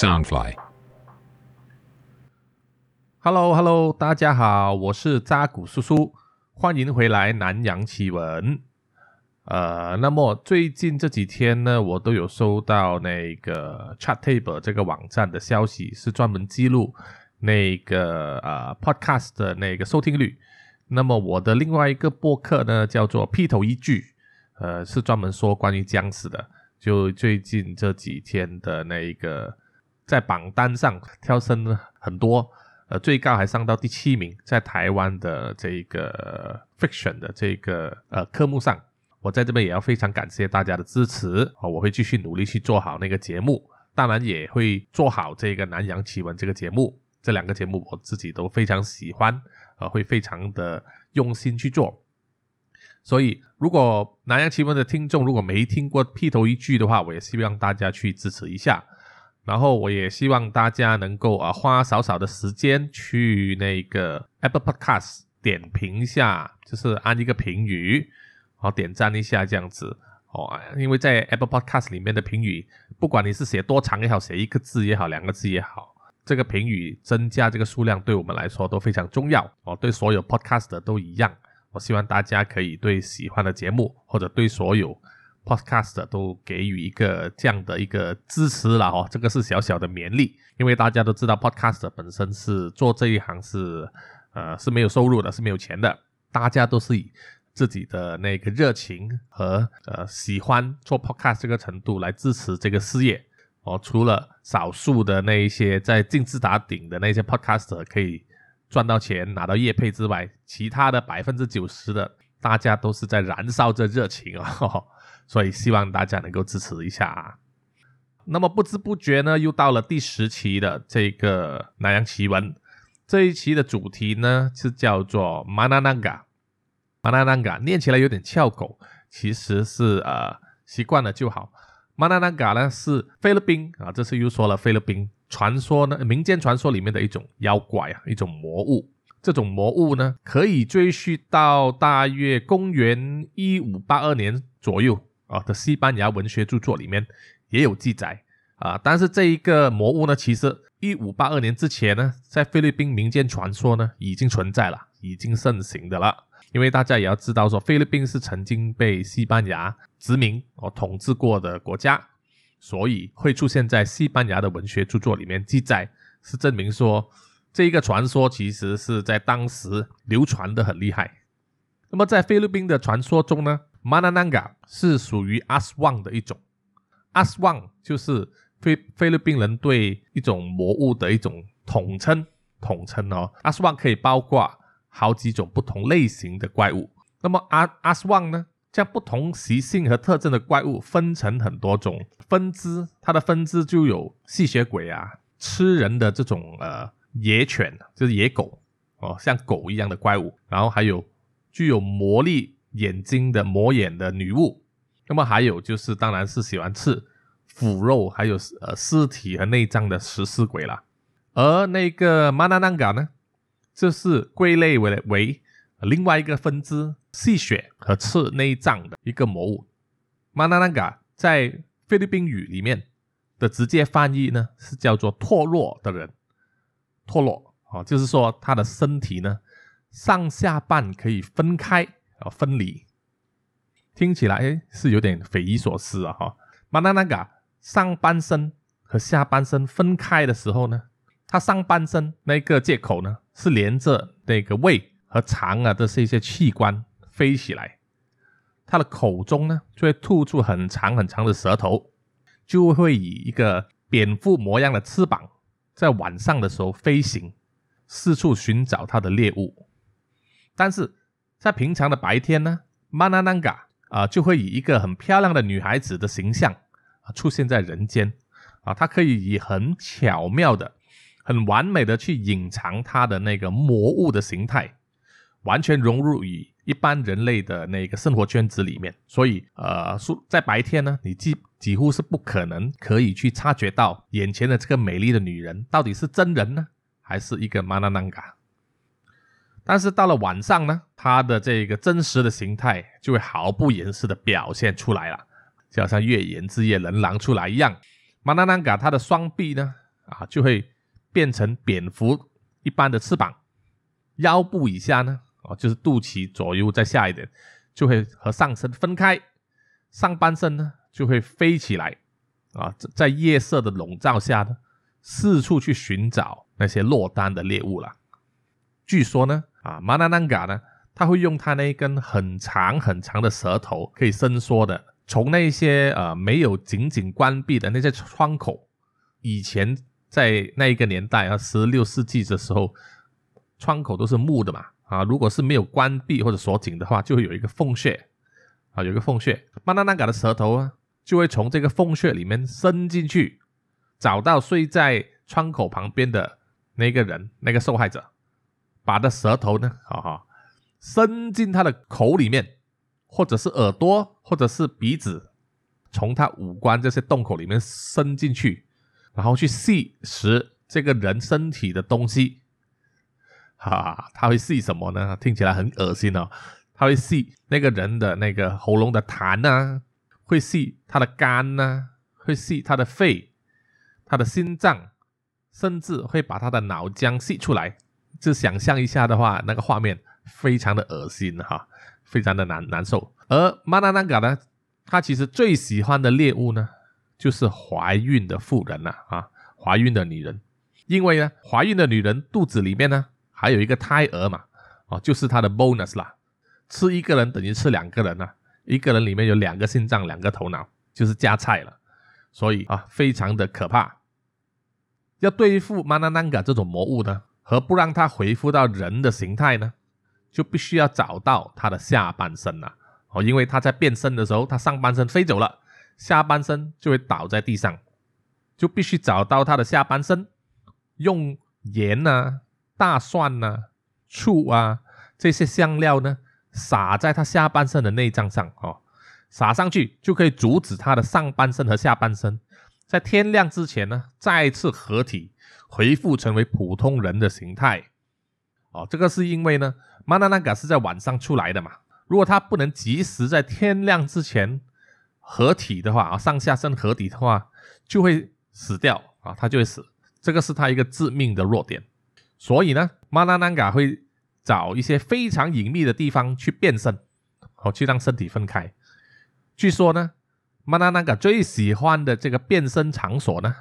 Soundfly，Hello，Hello，大家好，我是扎古叔叔，欢迎回来南洋奇闻。呃，那么最近这几天呢，我都有收到那个 Chat Table 这个网站的消息，是专门记录那个呃 Podcast 的那个收听率。那么我的另外一个播客呢，叫做“劈头一句”，呃，是专门说关于僵尸的。就最近这几天的那一个在榜单上跳升了很多，呃，最高还上到第七名，在台湾的这个 fiction 的这个呃科目上，我在这边也要非常感谢大家的支持啊！我会继续努力去做好那个节目，当然也会做好这个南洋奇闻这个节目。这两个节目我自己都非常喜欢。呃，会非常的用心去做，所以如果南洋奇闻的听众如果没听过劈头一句的话，我也希望大家去支持一下。然后我也希望大家能够啊花少少的时间去那个 Apple Podcast 点评一下，就是按一个评语，好点赞一下这样子哦。因为在 Apple Podcast 里面的评语，不管你是写多长也好，写一个字也好，两个字也好。这个评语增加这个数量对我们来说都非常重要哦，对所有 podcast 都一样。我希望大家可以对喜欢的节目或者对所有 podcast 都给予一个这样的一个支持了哦。这个是小小的勉励，因为大家都知道 podcast 本身是做这一行是呃是没有收入的，是没有钱的。大家都是以自己的那个热情和呃喜欢做 podcast 这个程度来支持这个事业。哦，除了少数的那一些在金字塔顶的那些 podcaster 可以赚到钱拿到业配之外，其他的百分之九十的大家都是在燃烧着热情哦，所以希望大家能够支持一下啊。那么不知不觉呢，又到了第十期的这个南洋奇闻，这一期的主题呢是叫做 Manananga，Manananga 念起来有点翘口，其实是呃习惯了就好。马纳纳嘎呢是菲律宾啊，这次又说了菲律宾传说呢，民间传说里面的一种妖怪啊，一种魔物。这种魔物呢，可以追溯到大约公元一五八二年左右啊的西班牙文学著作里面也有记载啊。但是这一个魔物呢，其实一五八二年之前呢，在菲律宾民间传说呢已经存在了，已经盛行的了。因为大家也要知道，说菲律宾是曾经被西班牙殖民哦统治过的国家，所以会出现在西班牙的文学著作里面记载，是证明说这一个传说其实是在当时流传的很厉害。那么在菲律宾的传说中呢，Manananga 是属于阿斯旺的一种，阿斯旺就是菲菲律宾人对一种魔物的一种统称，统称哦，阿斯旺可以包括。好几种不同类型的怪物，那么阿阿斯旺呢，将不同习性和特征的怪物分成很多种分支，它的分支就有吸血鬼啊，吃人的这种呃野犬，就是野狗哦，像狗一样的怪物，然后还有具有魔力眼睛的魔眼的女巫，那么还有就是当然是喜欢吃腐肉还有呃尸体和内脏的食尸鬼了，而那个马纳南嘎呢？这是归类为为另外一个分支，吸血和吃内脏的一个魔物。马纳南嘎在菲律宾语里面的直接翻译呢是叫做脱落的人，脱落啊，就是说他的身体呢上下半可以分开啊分离，听起来是有点匪夷所思啊哈。马纳那嘎上半身和下半身分开的时候呢，他上半身那个借口呢？是连着那个胃和肠啊，这是一些器官飞起来，它的口中呢就会吐出很长很长的舌头，就会以一个蝙蝠模样的翅膀，在晚上的时候飞行，四处寻找它的猎物。但是在平常的白天呢，玛纳南嘎啊就会以一个很漂亮的女孩子的形象啊出现在人间啊，她可以以很巧妙的。很完美的去隐藏她的那个魔物的形态，完全融入于一般人类的那个生活圈子里面。所以，呃，说在白天呢，你几几乎是不可能可以去察觉到眼前的这个美丽的女人到底是真人呢，还是一个玛纳南嘎。但是到了晚上呢，它的这个真实的形态就会毫不掩饰的表现出来了，就好像月圆之夜人狼出来一样。玛纳南嘎它的双臂呢？啊，就会变成蝙蝠一般的翅膀，腰部以下呢，哦，就是肚脐左右再下一点，就会和上身分开，上半身呢就会飞起来，啊，在夜色的笼罩下呢，四处去寻找那些落单的猎物了。据说呢，啊，马纳南嘎呢，他会用他那一根很长很长的舌头，可以伸缩的。从那些呃没有紧紧关闭的那些窗口，以前在那一个年代啊，十六世纪的时候，窗口都是木的嘛啊，如果是没有关闭或者锁紧的话，就会有一个缝穴啊，有一个缝穴，曼纳纳嘎的舌头啊，就会从这个缝穴里面伸进去，找到睡在窗口旁边的那个人，那个受害者，把的舌头呢，哈哈，伸进他的口里面。或者是耳朵，或者是鼻子，从他五官这些洞口里面伸进去，然后去吸食这个人身体的东西，哈，他会吸什么呢？听起来很恶心哦。他会吸那个人的那个喉咙的痰呐，会吸他的肝呐，会吸他的肺、他的心脏，甚至会把他的脑浆吸出来。就想象一下的话，那个画面非常的恶心哈。非常的难难受，而马纳南嘎呢，他其实最喜欢的猎物呢，就是怀孕的妇人呐啊，怀孕的女人，因为呢，怀孕的女人肚子里面呢，还有一个胎儿嘛，哦，就是他的 bonus 啦，吃一个人等于吃两个人呐，一个人里面有两个心脏，两个头脑，就是加菜了，所以啊，非常的可怕。要对付马纳南嘎这种魔物呢，和不让它恢复到人的形态呢？就必须要找到他的下半身了哦，因为他在变身的时候，他上半身飞走了，下半身就会倒在地上，就必须找到他的下半身，用盐呐、大蒜呐、醋啊这些香料呢，撒在他下半身的内脏上。哦，撒上去就可以阻止他的上半身和下半身。在天亮之前呢再次合体，恢复成为普通人的形态哦，这个是因为呢。马纳纳嘎是在晚上出来的嘛？如果他不能及时在天亮之前合体的话啊，上下身合体的话，就会死掉啊，他就会死。这个是他一个致命的弱点。所以呢，马纳纳嘎会找一些非常隐秘的地方去变身，哦去让身体分开。据说呢，马纳纳嘎最喜欢的这个变身场所呢，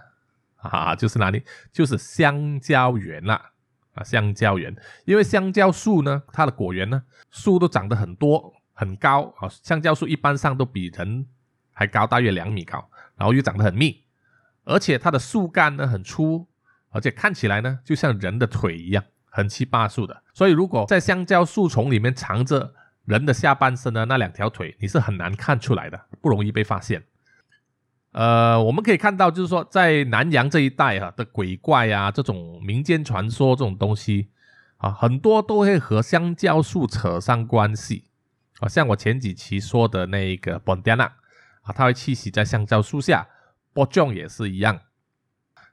啊，就是哪里？就是香蕉园啦，啊。香蕉园，因为香蕉树呢，它的果园呢，树都长得很多很高啊。香蕉树一般上都比人还高，大约两米高，然后又长得很密，而且它的树干呢很粗，而且看起来呢就像人的腿一样，很七八树的。所以如果在香蕉树丛里面藏着人的下半身呢，那两条腿你是很难看出来的，不容易被发现。呃，我们可以看到，就是说，在南洋这一带哈的鬼怪啊，这种民间传说这种东西啊，很多都会和香蕉树扯上关系啊。像我前几期说的那一个本迪娜啊，它会栖息在香蕉树下，波仲也是一样。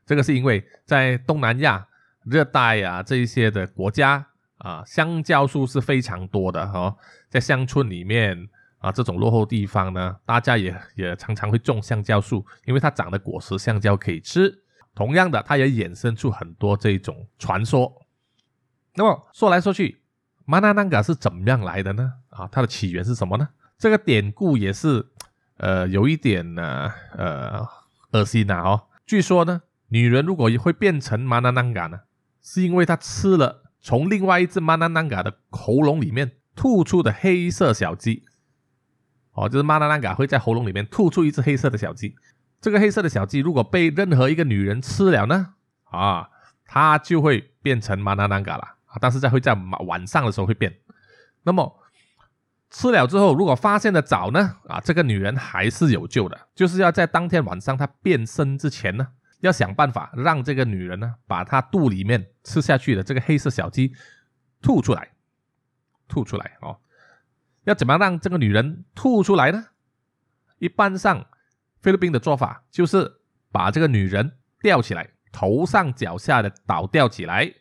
这个是因为在东南亚热带啊这一些的国家啊，香蕉树是非常多的哈，在乡村里面。啊，这种落后地方呢，大家也也常常会种香蕉树，因为它长的果实香蕉可以吃。同样的，它也衍生出很多这种传说。那么说来说去，马纳南嘎是怎么样来的呢？啊，它的起源是什么呢？这个典故也是呃有一点呢呃恶心呐哦。据说呢，女人如果会变成马纳南嘎呢，是因为她吃了从另外一只马纳南嘎的喉咙里面吐出的黑色小鸡。哦，就是马纳兰嘎会在喉咙里面吐出一只黑色的小鸡，这个黑色的小鸡如果被任何一个女人吃了呢，啊，它就会变成马纳兰嘎了啊，但是在会在晚上的时候会变。那么吃了之后，如果发现的早呢，啊，这个女人还是有救的，就是要在当天晚上她变身之前呢，要想办法让这个女人呢，把她肚里面吃下去的这个黑色小鸡吐出来，吐出来哦。要怎么让这个女人吐出来呢？一般上，菲律宾的做法就是把这个女人吊起来，头上脚下的倒吊起来，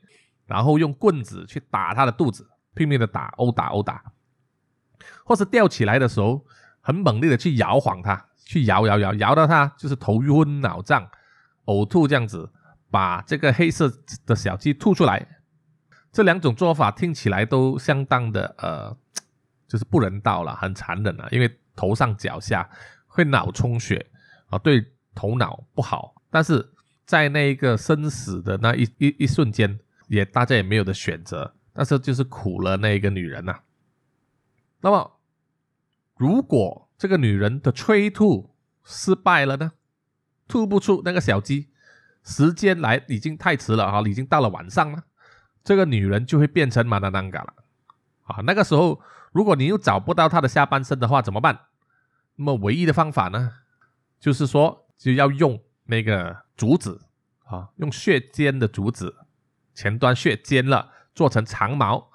然后用棍子去打她的肚子，拼命的打，殴打殴打，或是吊起来的时候很猛烈的去摇晃她，去摇摇摇摇到她就是头昏脑胀、呕吐这样子，把这个黑色的小鸡吐出来。这两种做法听起来都相当的呃，就是不人道了，很残忍了，因为头上脚下会脑充血啊，对头脑不好。但是在那一个生死的那一一一瞬间，也大家也没有的选择，但是就是苦了那一个女人呐。那么，如果这个女人的催吐失败了呢？吐不出那个小鸡，时间来已经太迟了哈，已经到了晚上了。这个女人就会变成马达当嘎了，啊，那个时候如果你又找不到她的下半身的话怎么办？那么唯一的方法呢，就是说就要用那个竹子啊，用血尖的竹子，前端血尖了，做成长矛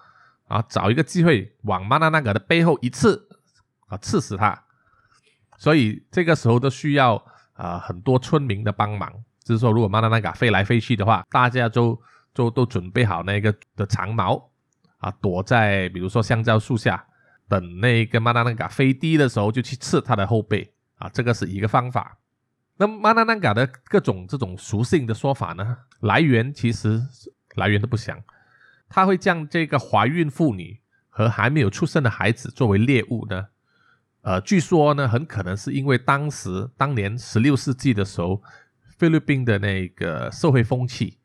啊，找一个机会往马达南嘎的背后一刺啊，刺死他。所以这个时候都需要啊很多村民的帮忙，就是说如果马达南嘎飞来飞去的话，大家都。就都准备好那个的长矛啊，躲在比如说香蕉树下，等那个马纳南嘎飞低的时候，就去刺它的后背啊，这个是一个方法。那马纳南嘎的各种这种属性的说法呢，来源其实来源都不详。他会将这个怀孕妇女和还没有出生的孩子作为猎物呢？呃，据说呢，很可能是因为当时当年十六世纪的时候，菲律宾的那个社会风气。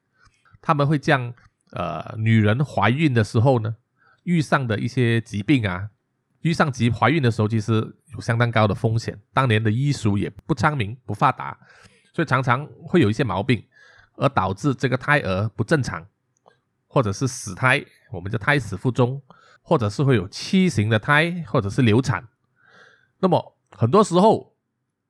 他们会将呃女人怀孕的时候呢，遇上的一些疾病啊，遇上及怀孕的时候，其实有相当高的风险。当年的医术也不昌明、不发达，所以常常会有一些毛病，而导致这个胎儿不正常，或者是死胎，我们叫胎死腹中，或者是会有畸形的胎，或者是流产。那么很多时候，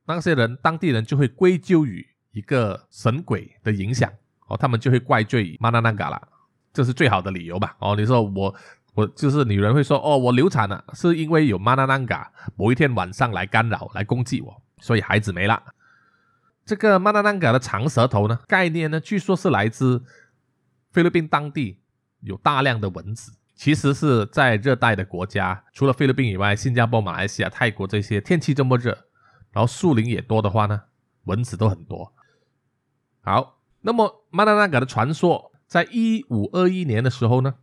那些人当地人就会归咎于一个神鬼的影响。哦，他们就会怪罪玛纳南嘎了，这是最好的理由吧？哦，你说我我就是女人会说，哦，我流产了，是因为有玛纳南嘎某一天晚上来干扰、来攻击我，所以孩子没了。这个玛纳南嘎的长舌头呢，概念呢，据说是来自菲律宾当地有大量的蚊子，其实是在热带的国家，除了菲律宾以外，新加坡、马来西亚、泰国这些天气这么热，然后树林也多的话呢，蚊子都很多。好。那么，马纳纳嘎的传说，在一五二一年的时候呢，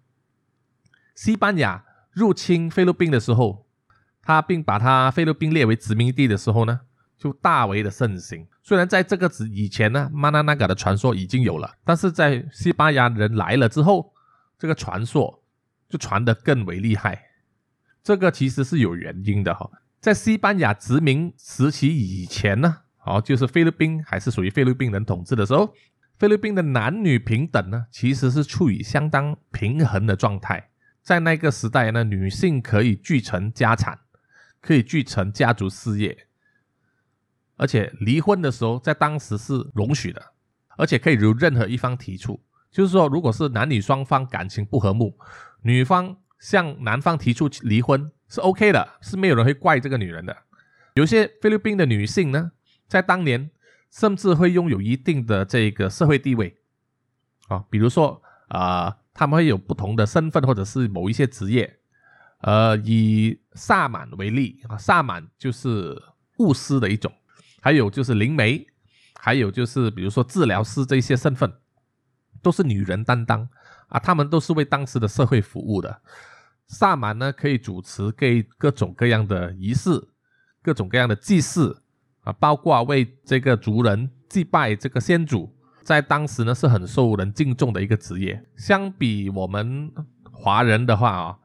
西班牙入侵菲律宾的时候，他并把他菲律宾列为殖民地的时候呢，就大为的盛行。虽然在这个之以前呢，马纳纳嘎的传说已经有了，但是在西班牙人来了之后，这个传说就传得更为厉害。这个其实是有原因的哈，在西班牙殖民时期以前呢，哦，就是菲律宾还是属于菲律宾人统治的时候。菲律宾的男女平等呢，其实是处于相当平衡的状态。在那个时代呢，女性可以继承家产，可以继承家族事业，而且离婚的时候在当时是容许的，而且可以由任何一方提出。就是说，如果是男女双方感情不和睦，女方向男方提出离婚是 OK 的，是没有人会怪这个女人的。有些菲律宾的女性呢，在当年。甚至会拥有一定的这个社会地位，啊，比如说啊，他们会有不同的身份或者是某一些职业，呃，以萨满为例啊，萨满就是巫师的一种，还有就是灵媒，还有就是比如说治疗师这些身份，都是女人担当啊，他们都是为当时的社会服务的。萨满呢，可以主持各各种各样的仪式，各种各样的祭祀。啊，包括为这个族人祭拜这个先祖，在当时呢是很受人敬重的一个职业。相比我们华人的话啊，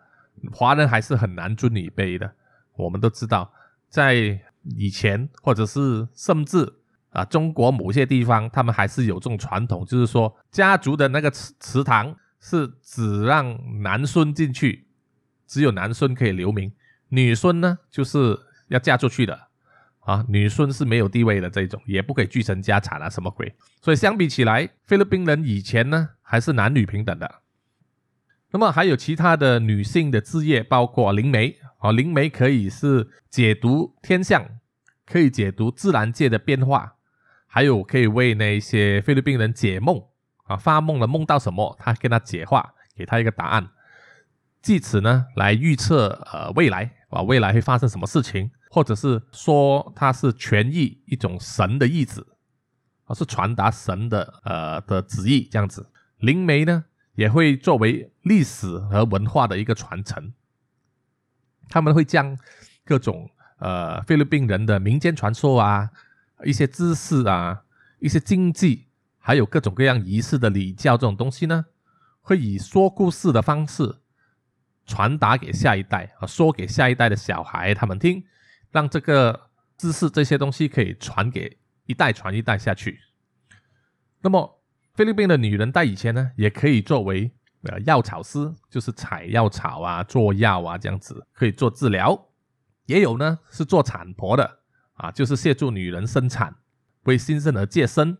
华人还是很难尊女卑的。我们都知道，在以前或者是甚至啊，中国某些地方，他们还是有这种传统，就是说家族的那个祠祠堂是只让男孙进去，只有男孙可以留名，女孙呢就是要嫁出去的。啊，女孙是没有地位的这种，也不可以继承家产啊，什么鬼？所以相比起来，菲律宾人以前呢还是男女平等的。那么还有其他的女性的职业，包括灵媒啊，灵媒可以是解读天象，可以解读自然界的变化，还有可以为那些菲律宾人解梦啊，发梦了梦到什么，他跟他解化，给他一个答案，借此呢来预测呃未来啊，未来会发生什么事情。或者是说他是权益一种神的意志而是传达神的呃的旨意这样子。灵媒呢，也会作为历史和文化的一个传承，他们会将各种呃菲律宾人的民间传说啊、一些知识啊、一些经济，还有各种各样仪式的礼教这种东西呢，会以说故事的方式传达给下一代啊，说给下一代的小孩他们听，让这个知识这些东西可以传给。一代传一代下去，那么菲律宾的女人在以前呢，也可以作为呃药草师，就是采药草啊、做药啊这样子，可以做治疗。也有呢是做产婆的啊，就是协助女人生产，为新生儿接生。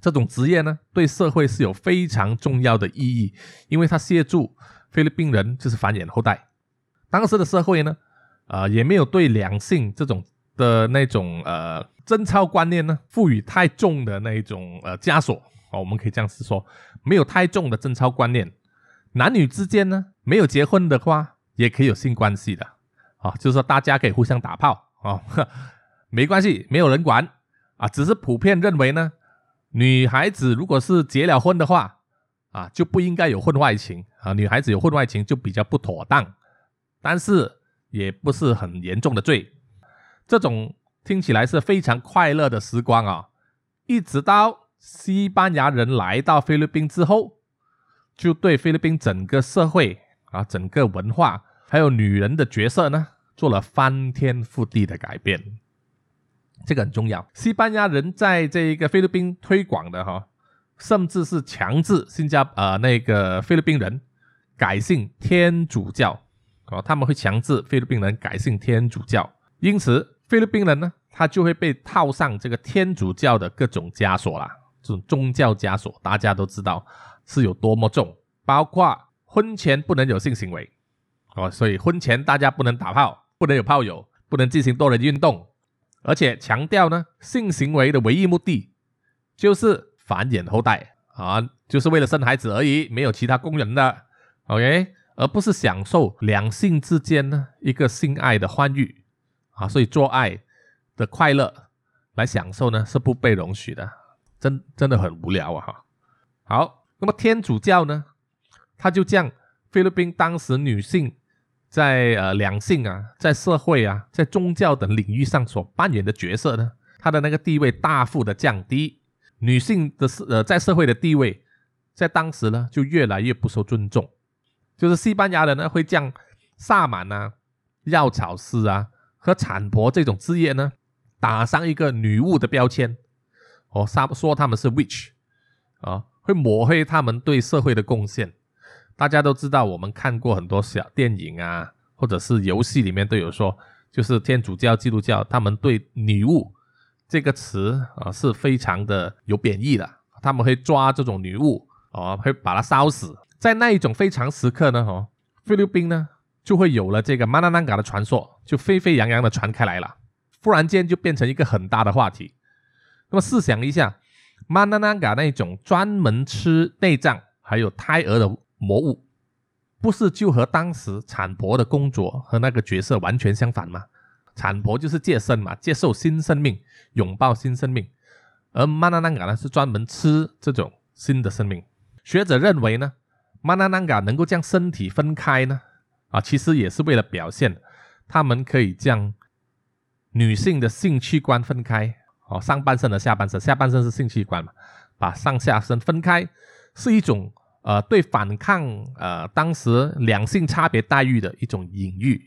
这种职业呢，对社会是有非常重要的意义，因为它协助菲律宾人就是繁衍后代。当时的社会呢，呃，也没有对两性这种的那种呃。贞操观念呢，赋予太重的那一种呃枷锁哦，我们可以这样子说，没有太重的贞操观念，男女之间呢，没有结婚的话，也可以有性关系的啊，就是说大家可以互相打炮啊，没关系，没有人管啊，只是普遍认为呢，女孩子如果是结了婚的话啊，就不应该有婚外情啊，女孩子有婚外情就比较不妥当，但是也不是很严重的罪，这种。听起来是非常快乐的时光啊！一直到西班牙人来到菲律宾之后，就对菲律宾整个社会啊、整个文化还有女人的角色呢，做了翻天覆地的改变。这个很重要。西班牙人在这一个菲律宾推广的哈，甚至是强制新加呃那个菲律宾人改信天主教啊，他们会强制菲律宾人改信天主教，因此菲律宾人呢。他就会被套上这个天主教的各种枷锁啦，这种宗教枷锁，大家都知道是有多么重，包括婚前不能有性行为，哦，所以婚前大家不能打炮，不能有炮友，不能进行多人运动，而且强调呢，性行为的唯一目的就是繁衍后代啊，就是为了生孩子而已，没有其他功能的，OK，而不是享受两性之间呢一个性爱的欢愉啊，所以做爱。的快乐来享受呢，是不被容许的，真真的很无聊啊！哈，好，那么天主教呢，他就将菲律宾当时女性在呃两性啊，在社会啊，在宗教等领域上所扮演的角色呢，她的那个地位大幅的降低，女性的呃在社会的地位，在当时呢就越来越不受尊重，就是西班牙人呢会将萨满啊、药草师啊和产婆这种职业呢。打上一个女巫的标签，哦，说说他们是 witch，啊，会抹黑他们对社会的贡献。大家都知道，我们看过很多小电影啊，或者是游戏里面都有说，就是天主教、基督教，他们对女巫这个词啊是非常的有贬义的。他们会抓这种女巫，哦，会把她烧死。在那一种非常时刻呢，哦，菲律宾呢就会有了这个马纳南嘎的传说，就沸沸扬扬的传开来了。忽然间就变成一个很大的话题。那么试想一下，马纳纳嘎那一种专门吃内脏还有胎儿的魔物，不是就和当时产婆的工作和那个角色完全相反吗？产婆就是接生嘛，接受新生命，拥抱新生命，而马纳纳嘎呢是专门吃这种新的生命。学者认为呢，马纳纳嘎能够将身体分开呢，啊，其实也是为了表现他们可以将。女性的性器官分开，哦，上半身和下半身，下半身是性器官嘛，把上下身分开，是一种呃对反抗呃当时两性差别待遇的一种隐喻。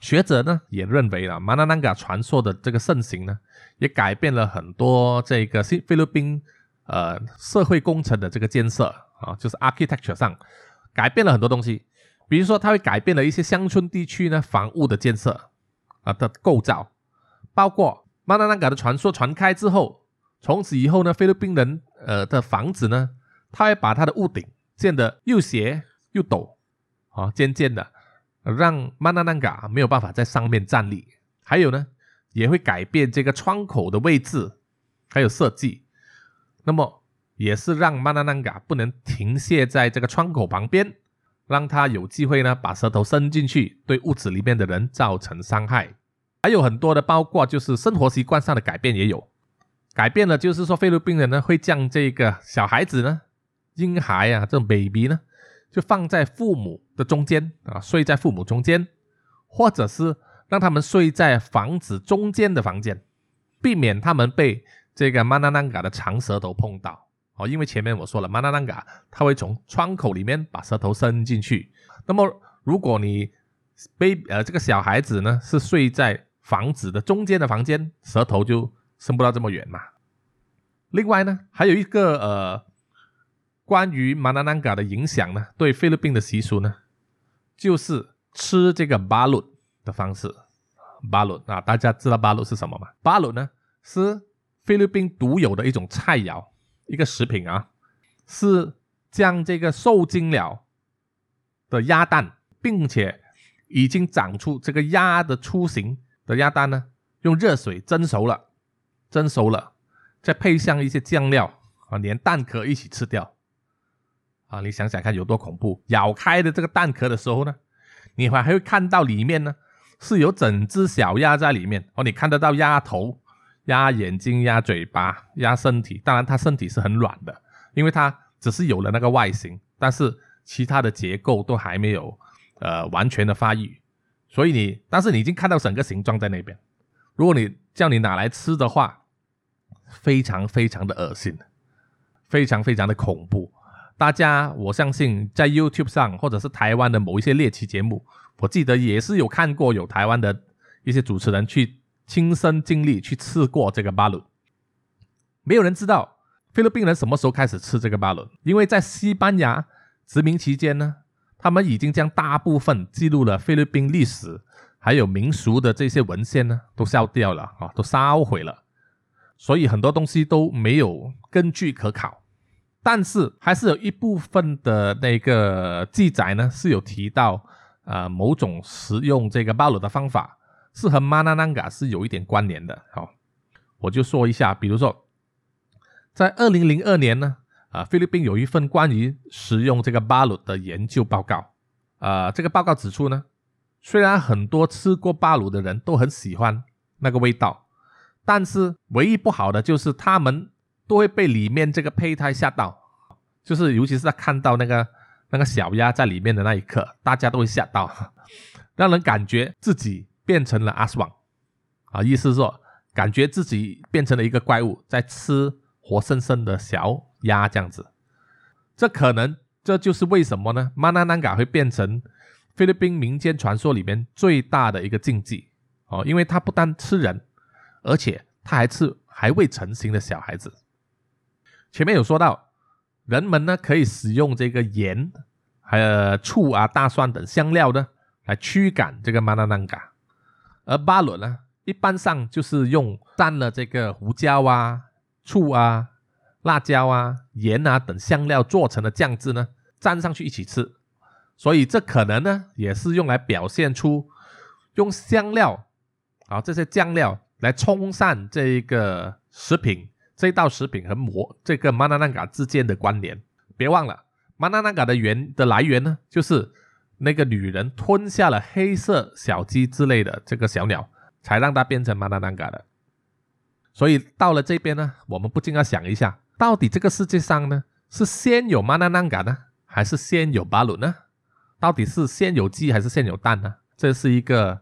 学者呢也认为啊，马纳南嘎传说的这个盛行呢，也改变了很多这个新菲律宾呃社会工程的这个建设啊，就是 architecture 上改变了很多东西，比如说它会改变了一些乡村地区呢房屋的建设。啊的构造，包括马纳嘎的传说传开之后，从此以后呢，菲律宾人呃的房子呢，他会把他的屋顶建得又斜又陡，啊，渐渐的让马纳嘎没有办法在上面站立。还有呢，也会改变这个窗口的位置，还有设计，那么也是让马纳南嘎不能停歇在这个窗口旁边。让他有机会呢，把舌头伸进去，对屋子里面的人造成伤害。还有很多的，包括就是生活习惯上的改变也有。改变了，就是说菲律宾人呢会将这个小孩子呢，婴孩啊，这种 baby 呢，就放在父母的中间啊，睡在父母中间，或者是让他们睡在房子中间的房间，避免他们被这个马纳南嘎的长舌头碰到哦。因为前面我说了，马纳南嘎它会从窗口里面把舌头伸进去。那么如果你 baby 呃这个小孩子呢是睡在房子的中间的房间，舌头就。伸不到这么远嘛。另外呢，还有一个呃，关于马纳南嘎的影响呢，对菲律宾的习俗呢，就是吃这个巴鲁的方式。巴鲁啊，大家知道巴鲁是什么吗？巴鲁呢是菲律宾独有的一种菜肴，一个食品啊，是将这个受精了的鸭蛋，并且已经长出这个鸭的雏形的鸭蛋呢，用热水蒸熟了。蒸熟了，再配上一些酱料啊，连蛋壳一起吃掉啊！你想想看有多恐怖！咬开的这个蛋壳的时候呢，你还还会看到里面呢是有整只小鸭在里面哦，你看得到鸭头、压眼睛、压嘴巴、压身体。当然，它身体是很软的，因为它只是有了那个外形，但是其他的结构都还没有呃完全的发育。所以你，但是你已经看到整个形状在那边。如果你叫你拿来吃的话，非常非常的恶心，非常非常的恐怖。大家，我相信在 YouTube 上或者是台湾的某一些猎奇节目，我记得也是有看过有台湾的一些主持人去亲身经历去吃过这个巴鲁。没有人知道菲律宾人什么时候开始吃这个巴鲁，因为在西班牙殖民期间呢，他们已经将大部分记录了菲律宾历史还有民俗的这些文献呢都烧掉了啊，都烧毁了。所以很多东西都没有根据可考，但是还是有一部分的那个记载呢，是有提到啊某种食用这个巴鲁的方法是和马纳南嘎是有一点关联的。好，我就说一下，比如说在二零零二年呢，啊菲律宾有一份关于食用这个巴鲁的研究报告，啊这个报告指出呢，虽然很多吃过巴鲁的人都很喜欢那个味道。但是唯一不好的就是他们都会被里面这个胚胎吓到，就是尤其是在看到那个那个小鸭在里面的那一刻，大家都会吓到，让人感觉自己变成了阿斯旺啊，意思是说感觉自己变成了一个怪物在吃活生生的小鸭这样子。这可能这就是为什么呢？马纳南嘎会变成菲律宾民间传说里面最大的一个禁忌哦，因为它不单吃人。而且他还是还未成型的小孩子。前面有说到，人们呢可以使用这个盐、还有醋啊、大蒜等香料呢来驱赶这个马纳南嘎，而巴伦呢一般上就是用蘸了这个胡椒啊、醋啊、辣椒啊、盐啊等香料做成的酱汁呢蘸上去一起吃，所以这可能呢也是用来表现出用香料啊这些酱料。来冲散这一个食品，这道食品和馍这个马纳南嘎之间的关联。别忘了，马纳南嘎的源的来源呢，就是那个女人吞下了黑色小鸡之类的这个小鸟，才让它变成马纳南嘎的。所以到了这边呢，我们不禁要想一下，到底这个世界上呢，是先有马纳南嘎呢，还是先有巴鲁呢？到底是先有鸡还是先有蛋呢？这是一个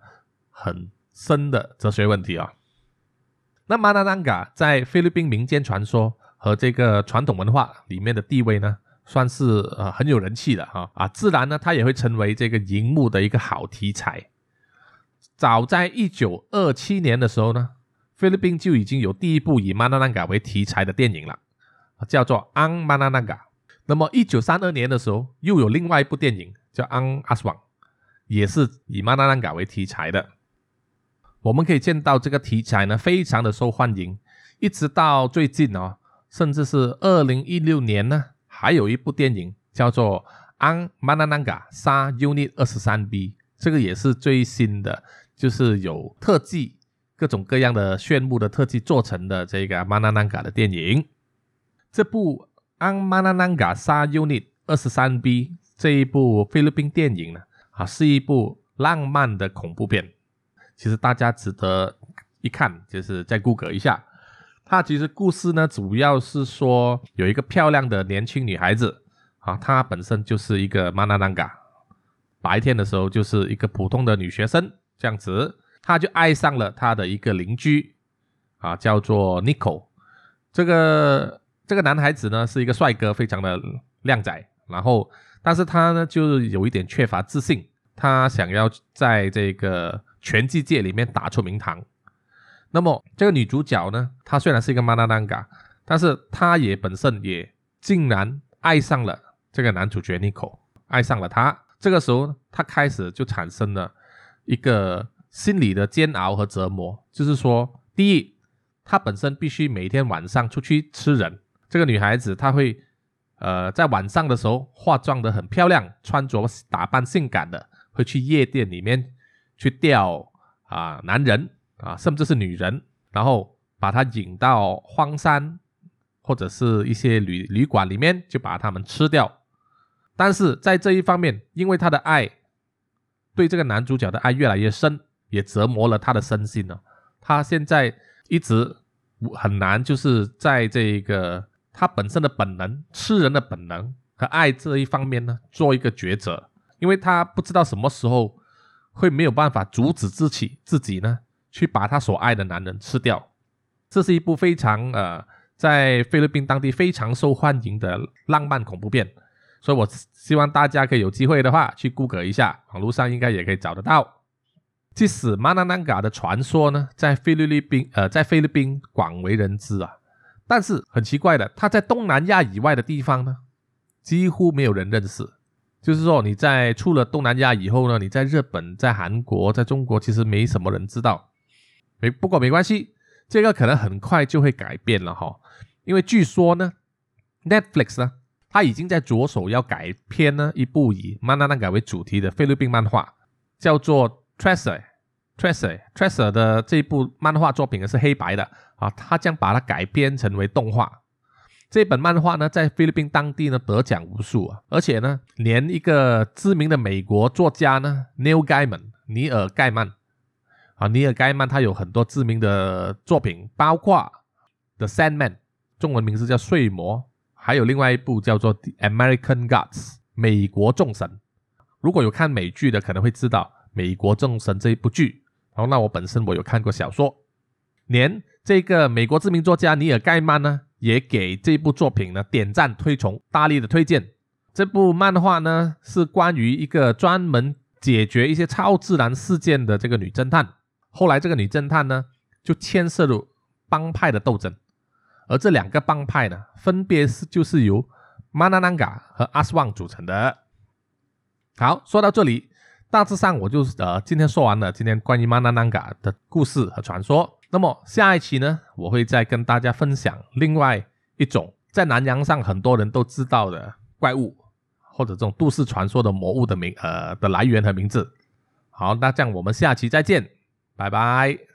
很深的哲学问题啊。那马纳南嘎在菲律宾民间传说和这个传统文化里面的地位呢，算是呃很有人气的哈啊，自然呢，它也会成为这个荧幕的一个好题材。早在一九二七年的时候呢，菲律宾就已经有第一部以马纳南嘎为题材的电影了，叫做《安马纳南嘎》。那么一九三二年的时候，又有另外一部电影叫《安阿斯旺》，也是以马纳南嘎为题材的。我们可以见到这个题材呢，非常的受欢迎，一直到最近哦，甚至是二零一六年呢，还有一部电影叫做《An Mananga 杀 Unit 二十三 B》，这个也是最新的，就是有特技，各种各样的炫目的特技做成的这个 Mananga 的电影。这部《An Mananga 杀 Unit 二十三 B》这一部菲律宾电影呢，啊，是一部浪漫的恐怖片。其实大家值得一看，就是再 Google 一下，它其实故事呢，主要是说有一个漂亮的年轻女孩子啊，她本身就是一个玛纳南嘎，白天的时候就是一个普通的女学生这样子，她就爱上了她的一个邻居啊，叫做 Nico。这个这个男孩子呢是一个帅哥，非常的靓仔，然后但是他呢就是有一点缺乏自信，他想要在这个拳击界里面打出名堂。那么这个女主角呢，她虽然是一个玛纳南嘎，但是她也本身也竟然爱上了这个男主角 Nico，爱上了他。这个时候，她开始就产生了一个心理的煎熬和折磨，就是说，第一。她本身必须每天晚上出去吃人。这个女孩子她会，呃，在晚上的时候化妆的很漂亮，穿着打扮性感的，会去夜店里面去钓啊男人啊，甚至是女人，然后把她引到荒山或者是一些旅旅馆里面，就把他们吃掉。但是在这一方面，因为她的爱对这个男主角的爱越来越深，也折磨了她的身心了。她现在一直。很难，就是在这个他本身的本能、吃人的本能和爱这一方面呢，做一个抉择，因为他不知道什么时候会没有办法阻止自己自己呢，去把他所爱的男人吃掉。这是一部非常呃，在菲律宾当地非常受欢迎的浪漫恐怖片，所以我希望大家可以有机会的话去 Google 一下，网络上应该也可以找得到。即使马纳南嘎的传说呢，在菲律宾呃，在菲律宾广为人知啊，但是很奇怪的，它在东南亚以外的地方呢，几乎没有人认识。就是说，你在出了东南亚以后呢，你在日本、在韩国、在中国，其实没什么人知道。没不过没关系，这个可能很快就会改变了哈，因为据说呢，Netflix 呢，它已经在着手要改编呢一部以曼纳南嘎为主题的菲律宾漫画，叫做。Tracer，Tracer，Tracer 的这部漫画作品呢是黑白的啊，他将把它改编成为动画。这本漫画呢，在菲律宾当地呢得奖无数啊，而且呢，连一个知名的美国作家呢，Neil Gaiman，尼尔盖曼啊，尼尔盖曼他有很多知名的作品，包括《The Sandman》，中文名字叫《睡魔》，还有另外一部叫做《The American Gods》，美国众神。如果有看美剧的，可能会知道。美国众神这一部剧，然后那我本身我有看过小说，连这个美国知名作家尼尔盖曼呢，也给这部作品呢点赞推崇，大力的推荐。这部漫画呢是关于一个专门解决一些超自然事件的这个女侦探，后来这个女侦探呢就牵涉入帮派的斗争，而这两个帮派呢分别是就是由马纳南嘎和阿斯旺组成的。好，说到这里。大致上，我就呃今天说完了今天关于曼纳南嘎的故事和传说。那么下一期呢，我会再跟大家分享另外一种在南洋上很多人都知道的怪物，或者这种都市传说的魔物的名呃的来源和名字。好，那这样我们下期再见，拜拜。